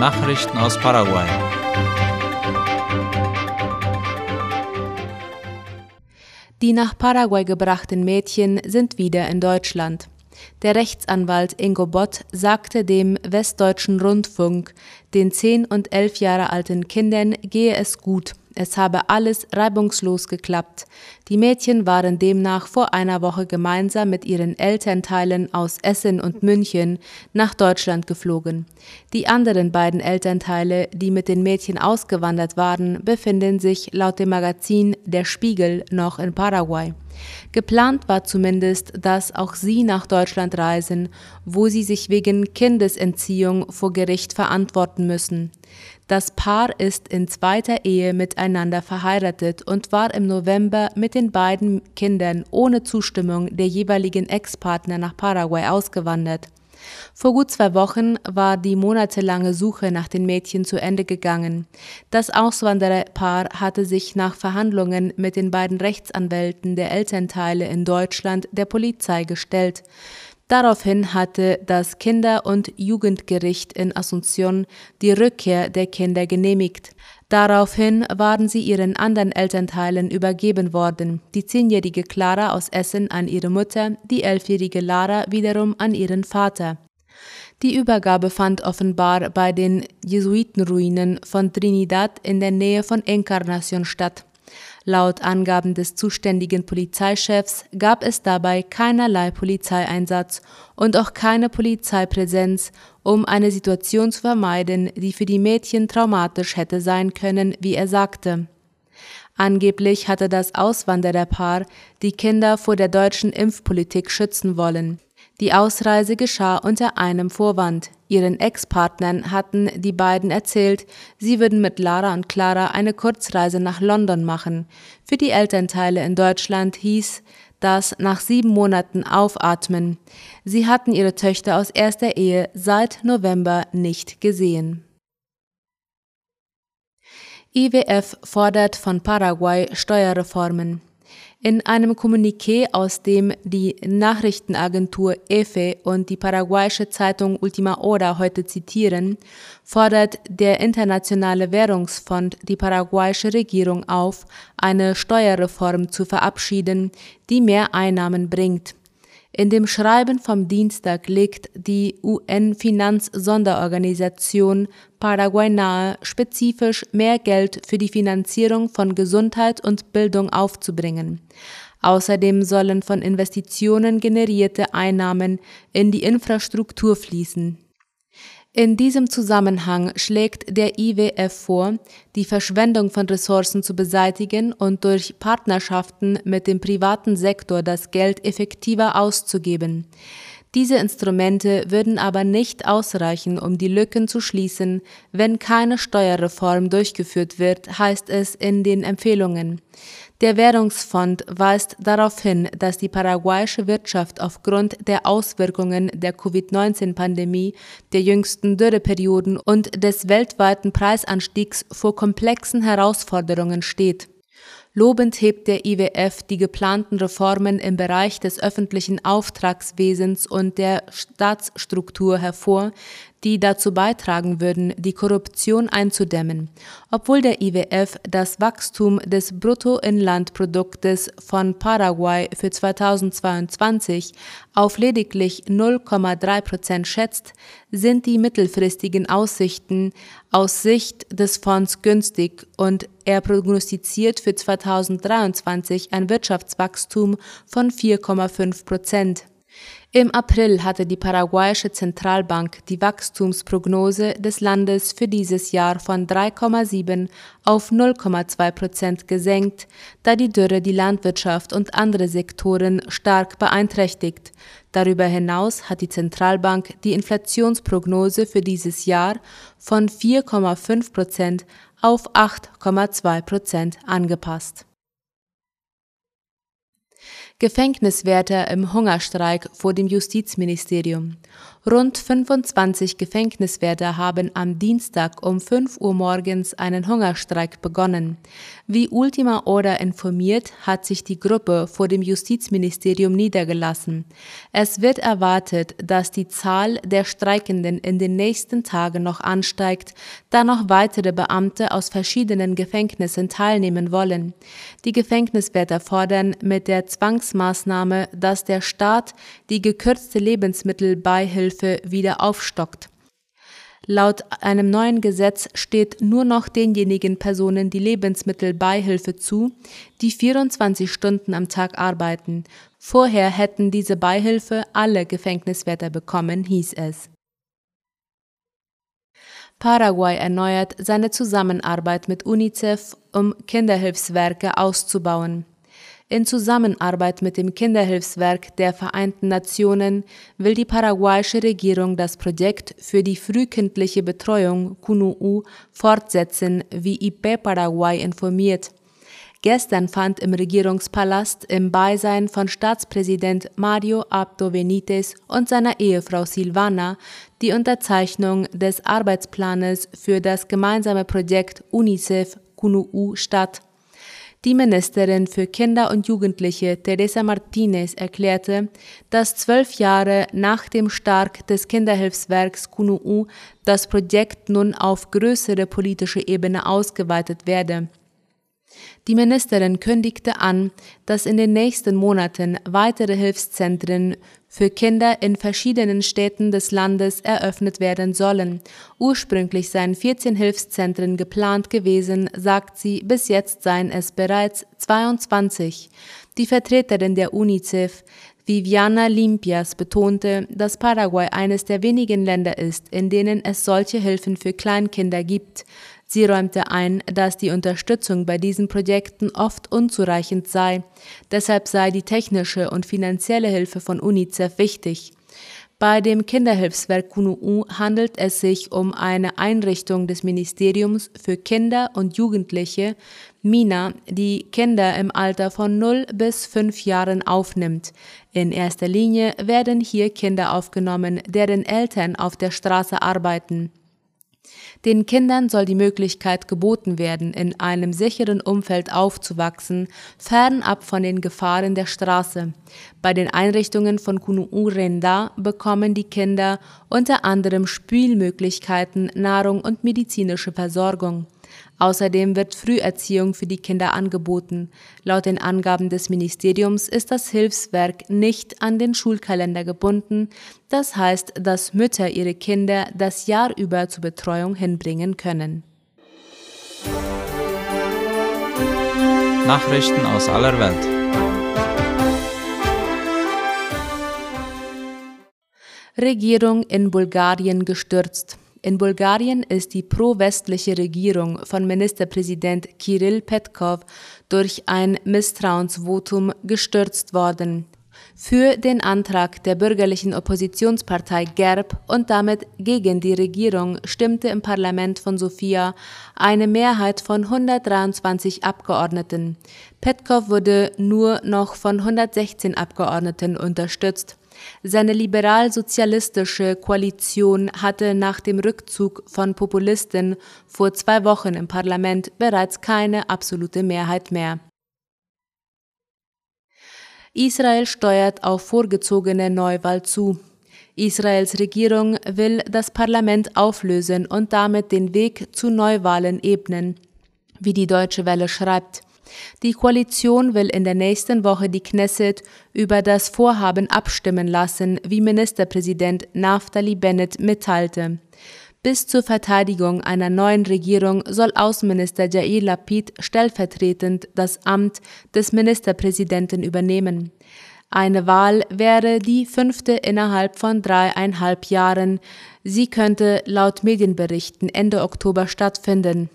Nachrichten aus Paraguay. Die nach Paraguay gebrachten Mädchen sind wieder in Deutschland. Der Rechtsanwalt Ingo Bott sagte dem Westdeutschen Rundfunk, den zehn und elf Jahre alten Kindern gehe es gut. Es habe alles reibungslos geklappt. Die Mädchen waren demnach vor einer Woche gemeinsam mit ihren Elternteilen aus Essen und München nach Deutschland geflogen. Die anderen beiden Elternteile, die mit den Mädchen ausgewandert waren, befinden sich laut dem Magazin Der Spiegel noch in Paraguay. Geplant war zumindest, dass auch sie nach Deutschland reisen, wo sie sich wegen Kindesentziehung vor Gericht verantworten müssen. Das Paar ist in zweiter Ehe miteinander verheiratet und war im November mit den beiden Kindern ohne Zustimmung der jeweiligen Ex-Partner nach Paraguay ausgewandert. Vor gut zwei Wochen war die monatelange Suche nach den Mädchen zu Ende gegangen. Das Auswandererpaar hatte sich nach Verhandlungen mit den beiden Rechtsanwälten der Elternteile in Deutschland der Polizei gestellt. Daraufhin hatte das Kinder- und Jugendgericht in Asunción die Rückkehr der Kinder genehmigt. Daraufhin waren sie ihren anderen Elternteilen übergeben worden, die zehnjährige Clara aus Essen an ihre Mutter, die elfjährige Lara wiederum an ihren Vater. Die Übergabe fand offenbar bei den Jesuitenruinen von Trinidad in der Nähe von Encarnacion statt. Laut Angaben des zuständigen Polizeichefs gab es dabei keinerlei Polizeieinsatz und auch keine Polizeipräsenz, um eine Situation zu vermeiden, die für die Mädchen traumatisch hätte sein können, wie er sagte. Angeblich hatte das Auswandererpaar die Kinder vor der deutschen Impfpolitik schützen wollen. Die Ausreise geschah unter einem Vorwand. Ihren Ex-Partnern hatten die beiden erzählt, sie würden mit Lara und Clara eine Kurzreise nach London machen. Für die Elternteile in Deutschland hieß das nach sieben Monaten aufatmen. Sie hatten ihre Töchter aus erster Ehe seit November nicht gesehen. IWF fordert von Paraguay Steuerreformen. In einem Kommuniqué, aus dem die Nachrichtenagentur EFE und die paraguayische Zeitung Ultima Hora heute zitieren, fordert der Internationale Währungsfonds die paraguayische Regierung auf, eine Steuerreform zu verabschieden, die mehr Einnahmen bringt. In dem Schreiben vom Dienstag legt die UN-Finanzsonderorganisation Paraguay nahe, spezifisch mehr Geld für die Finanzierung von Gesundheit und Bildung aufzubringen. Außerdem sollen von Investitionen generierte Einnahmen in die Infrastruktur fließen. In diesem Zusammenhang schlägt der IWF vor, die Verschwendung von Ressourcen zu beseitigen und durch Partnerschaften mit dem privaten Sektor das Geld effektiver auszugeben. Diese Instrumente würden aber nicht ausreichen, um die Lücken zu schließen, wenn keine Steuerreform durchgeführt wird, heißt es in den Empfehlungen. Der Währungsfonds weist darauf hin, dass die paraguayische Wirtschaft aufgrund der Auswirkungen der Covid-19-Pandemie, der jüngsten Dürreperioden und des weltweiten Preisanstiegs vor komplexen Herausforderungen steht. Lobend hebt der IWF die geplanten Reformen im Bereich des öffentlichen Auftragswesens und der Staatsstruktur hervor, die dazu beitragen würden, die Korruption einzudämmen. Obwohl der IWF das Wachstum des Bruttoinlandproduktes von Paraguay für 2022 auf lediglich 0,3 Prozent schätzt, sind die mittelfristigen Aussichten aus Sicht des Fonds günstig und er prognostiziert für 2023 ein Wirtschaftswachstum von 4,5 Prozent. Im April hatte die paraguayische Zentralbank die Wachstumsprognose des Landes für dieses Jahr von 3,7 auf 0,2 Prozent gesenkt, da die Dürre die Landwirtschaft und andere Sektoren stark beeinträchtigt. Darüber hinaus hat die Zentralbank die Inflationsprognose für dieses Jahr von 4,5 Prozent auf 8,2 Prozent angepasst. Gefängniswärter im Hungerstreik vor dem Justizministerium. Rund 25 Gefängniswärter haben am Dienstag um 5 Uhr morgens einen Hungerstreik begonnen. Wie Ultima Order informiert, hat sich die Gruppe vor dem Justizministerium niedergelassen. Es wird erwartet, dass die Zahl der Streikenden in den nächsten Tagen noch ansteigt, da noch weitere Beamte aus verschiedenen Gefängnissen teilnehmen wollen. Die Gefängniswärter fordern mit der Zwangsmaßnahme, dass der Staat die gekürzte Lebensmittelbeihilfe Sozialhilfe wieder aufstockt. Laut einem neuen Gesetz steht nur noch denjenigen Personen die Lebensmittelbeihilfe zu, die 24 Stunden am Tag arbeiten. Vorher hätten diese Beihilfe alle Gefängniswärter bekommen, hieß es. Paraguay erneuert seine Zusammenarbeit mit UNICEF, um Kinderhilfswerke auszubauen. In Zusammenarbeit mit dem Kinderhilfswerk der Vereinten Nationen will die paraguayische Regierung das Projekt für die frühkindliche Betreuung KUNUU fortsetzen, wie IP Paraguay informiert. Gestern fand im Regierungspalast im Beisein von Staatspräsident Mario Abdo Benitez und seiner Ehefrau Silvana die Unterzeichnung des Arbeitsplanes für das gemeinsame Projekt UNICEF KUNUU statt. Die Ministerin für Kinder und Jugendliche Teresa Martinez erklärte, dass zwölf Jahre nach dem Start des Kinderhilfswerks KUNUU das Projekt nun auf größere politische Ebene ausgeweitet werde. Die Ministerin kündigte an, dass in den nächsten Monaten weitere Hilfszentren für Kinder in verschiedenen Städten des Landes eröffnet werden sollen. Ursprünglich seien 14 Hilfszentren geplant gewesen, sagt sie, bis jetzt seien es bereits 22. Die Vertreterin der UNICEF, Viviana Limpias betonte, dass Paraguay eines der wenigen Länder ist, in denen es solche Hilfen für Kleinkinder gibt. Sie räumte ein, dass die Unterstützung bei diesen Projekten oft unzureichend sei. Deshalb sei die technische und finanzielle Hilfe von UNICEF wichtig. Bei dem Kinderhilfswerk KUNUU handelt es sich um eine Einrichtung des Ministeriums für Kinder und Jugendliche, MINA, die Kinder im Alter von 0 bis 5 Jahren aufnimmt. In erster Linie werden hier Kinder aufgenommen, deren Eltern auf der Straße arbeiten. Den Kindern soll die Möglichkeit geboten werden, in einem sicheren Umfeld aufzuwachsen, fernab von den Gefahren der Straße. Bei den Einrichtungen von Kunu'u Renda bekommen die Kinder unter anderem Spielmöglichkeiten, Nahrung und medizinische Versorgung. Außerdem wird Früherziehung für die Kinder angeboten. Laut den Angaben des Ministeriums ist das Hilfswerk nicht an den Schulkalender gebunden. Das heißt, dass Mütter ihre Kinder das Jahr über zur Betreuung hinbringen können. Nachrichten aus aller Welt. Regierung in Bulgarien gestürzt. In Bulgarien ist die pro-westliche Regierung von Ministerpräsident Kirill Petkov durch ein Misstrauensvotum gestürzt worden. Für den Antrag der bürgerlichen Oppositionspartei GERB und damit gegen die Regierung stimmte im Parlament von Sofia eine Mehrheit von 123 Abgeordneten. Petkov wurde nur noch von 116 Abgeordneten unterstützt. Seine liberal-sozialistische Koalition hatte nach dem Rückzug von Populisten vor zwei Wochen im Parlament bereits keine absolute Mehrheit mehr. Israel steuert auf vorgezogene Neuwahl zu. Israels Regierung will das Parlament auflösen und damit den Weg zu Neuwahlen ebnen, wie die Deutsche Welle schreibt. Die Koalition will in der nächsten Woche die Knesset über das Vorhaben abstimmen lassen, wie Ministerpräsident Naftali Bennett mitteilte. Bis zur Verteidigung einer neuen Regierung soll Außenminister Jair Lapid stellvertretend das Amt des Ministerpräsidenten übernehmen. Eine Wahl wäre die fünfte innerhalb von dreieinhalb Jahren. Sie könnte laut Medienberichten Ende Oktober stattfinden.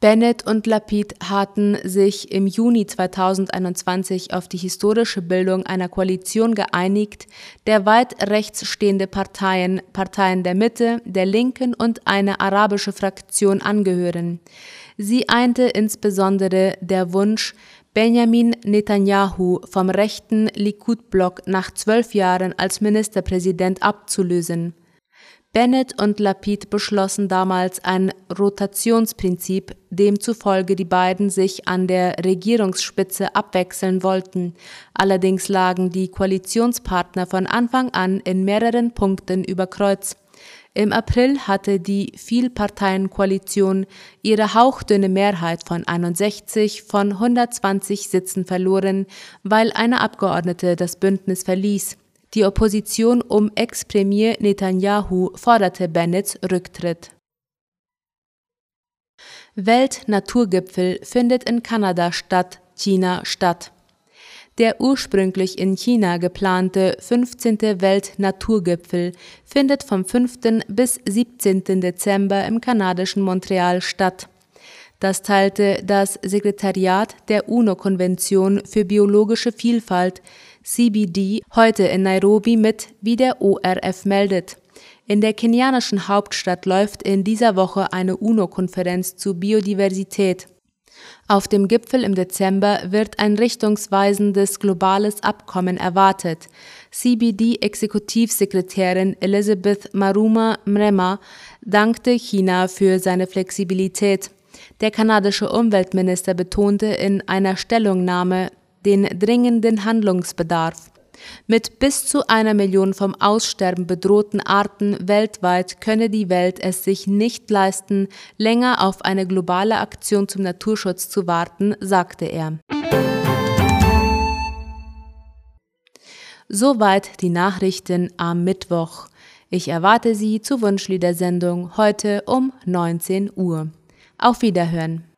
Bennett und Lapid hatten sich im Juni 2021 auf die historische Bildung einer Koalition geeinigt, der weit rechts stehende Parteien, Parteien der Mitte, der Linken und eine arabische Fraktion angehören. Sie einte insbesondere der Wunsch, Benjamin Netanyahu vom rechten Likud-Block nach zwölf Jahren als Ministerpräsident abzulösen. Bennett und Lapid beschlossen damals ein Rotationsprinzip, demzufolge die beiden sich an der Regierungsspitze abwechseln wollten. Allerdings lagen die Koalitionspartner von Anfang an in mehreren Punkten über Kreuz. Im April hatte die Vielparteienkoalition ihre hauchdünne Mehrheit von 61 von 120 Sitzen verloren, weil eine Abgeordnete das Bündnis verließ. Die Opposition um Ex-Premier Netanyahu forderte Bennetts Rücktritt. Weltnaturgipfel findet in Kanada statt, China statt. Der ursprünglich in China geplante 15. Weltnaturgipfel findet vom 5. bis 17. Dezember im kanadischen Montreal statt. Das teilte das Sekretariat der UNO-Konvention für biologische Vielfalt CBD heute in Nairobi mit, wie der ORF meldet. In der kenianischen Hauptstadt läuft in dieser Woche eine UNO-Konferenz zu Biodiversität. Auf dem Gipfel im Dezember wird ein richtungsweisendes globales Abkommen erwartet. CBD-Exekutivsekretärin Elizabeth Maruma Mrema dankte China für seine Flexibilität. Der kanadische Umweltminister betonte in einer Stellungnahme den dringenden Handlungsbedarf. Mit bis zu einer Million vom Aussterben bedrohten Arten weltweit könne die Welt es sich nicht leisten, länger auf eine globale Aktion zum Naturschutz zu warten, sagte er. Soweit die Nachrichten am Mittwoch. Ich erwarte Sie zur Wunschliedersendung heute um 19 Uhr. Auf Wiederhören.